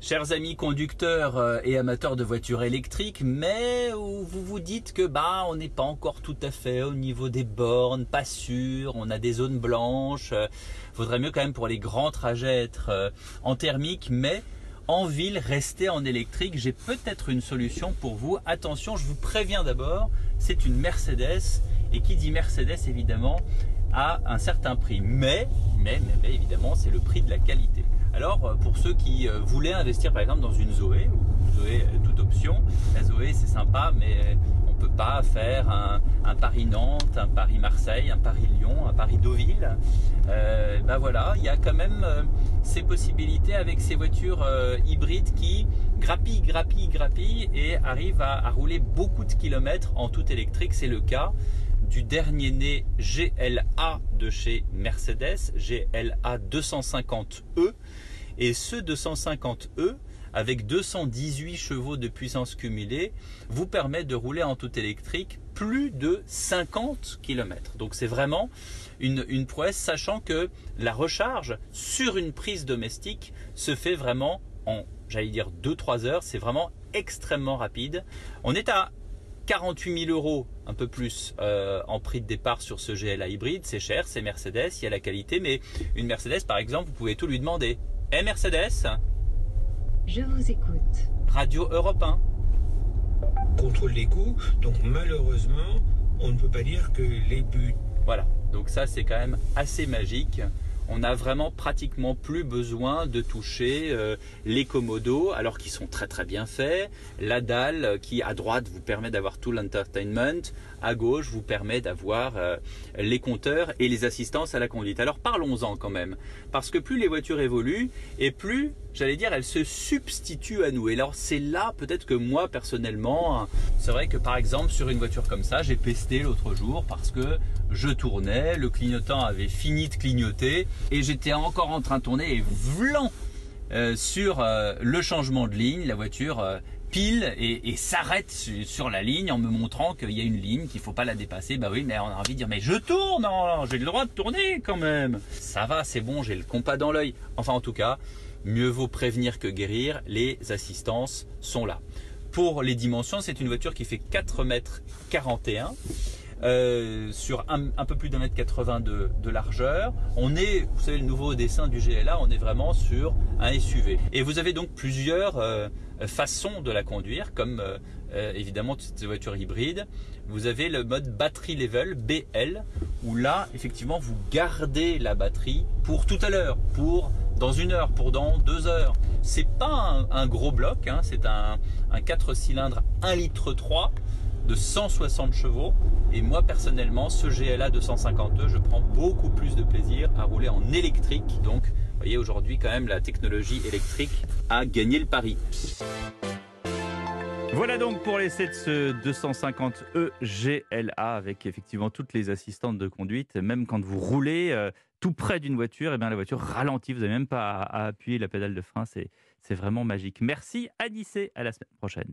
Chers amis conducteurs euh, et amateurs de voitures électriques, mais vous vous dites que bah on n'est pas encore tout à fait au niveau des bornes, pas sûr, on a des zones blanches, euh, vaudrait mieux quand même pour les grands trajets être euh, en thermique, mais en ville, rester en électrique, j'ai peut-être une solution pour vous. Attention, je vous préviens d'abord, c'est une Mercedes et qui dit Mercedes évidemment a un certain prix, mais, mais, mais, évidemment c'est le prix de la qualité. Alors, euh, pour ceux qui euh, voulaient investir par exemple dans une Zoé, ou Zoé toute option, la Zoé c'est sympa, mais on peut pas faire un, Paris-Nantes, un Paris-Marseille, un Paris-Lyon, un Paris-Deauville. Euh, ben voilà, il y a quand même ces possibilités avec ces voitures hybrides qui grappillent, grappillent, grappillent et arrivent à, à rouler beaucoup de kilomètres en tout électrique. C'est le cas du dernier né GLA de chez Mercedes, GLA 250E. Et ce 250E, avec 218 chevaux de puissance cumulée, vous permet de rouler en tout électrique plus de 50 km. Donc c'est vraiment une, une, prouesse, sachant que la recharge sur une prise domestique se fait vraiment en, j'allais dire, 2-3 heures. C'est vraiment extrêmement rapide. On est à 48 000 euros, un peu plus euh, en prix de départ sur ce GLA hybride, c'est cher, c'est Mercedes, il y a la qualité, mais une Mercedes par exemple, vous pouvez tout lui demander. Eh Mercedes Je vous écoute. Radio Europe 1. Contrôle des coûts, donc malheureusement, on ne peut pas dire que les buts. Voilà, donc ça c'est quand même assez magique on n'a vraiment pratiquement plus besoin de toucher euh, les commodos alors qu'ils sont très très bien faits. La dalle qui à droite vous permet d'avoir tout l'entertainment, à gauche vous permet d'avoir euh, les compteurs et les assistances à la conduite. Alors parlons-en quand même, parce que plus les voitures évoluent et plus, j'allais dire, elles se substituent à nous. Et alors c'est là peut-être que moi personnellement, c'est vrai que par exemple sur une voiture comme ça, j'ai pesté l'autre jour parce que je tournais, le clignotant avait fini de clignoter et j'étais encore en train de tourner et vlan euh, sur euh, le changement de ligne, la voiture pile et, s'arrête sur la ligne en me montrant qu'il y a une ligne, qu'il faut pas la dépasser. Bah oui, mais on a envie de dire, mais je tourne, j'ai le droit de tourner quand même. Ça va, c'est bon, j'ai le compas dans l'œil. Enfin, en tout cas, mieux vaut prévenir que guérir. Les assistances sont là. Pour les dimensions, c'est une voiture qui fait 4 mètres 41. Euh, sur un, peu plus d'un mètre 80 de, de, largeur. On est, vous savez, le nouveau dessin du GLA, on est vraiment sur un SUV. Et vous avez donc plusieurs euh, façons de la conduire, comme euh, évidemment toutes ces voitures hybrides. Vous avez le mode battery level BL, où là, effectivement, vous gardez la batterie pour tout à l'heure, pour dans une heure, pour dans deux heures. C'est pas un, gros bloc, hein, c'est un, un 4 cylindres 1 litre 3 de 160 chevaux. Et moi personnellement, ce GLA 252, je prends beaucoup plus de plaisir à rouler en électrique. Donc, vous voyez, aujourd'hui, quand même, la technologie électrique a gagné le pari. Voilà donc pour l'essai de ce 250e GLA avec effectivement toutes les assistantes de conduite. Même quand vous roulez euh, tout près d'une voiture, et eh bien la voiture ralentit. Vous n'avez même pas à, appuyer la pédale de frein. C'est vraiment magique. Merci à à la semaine prochaine.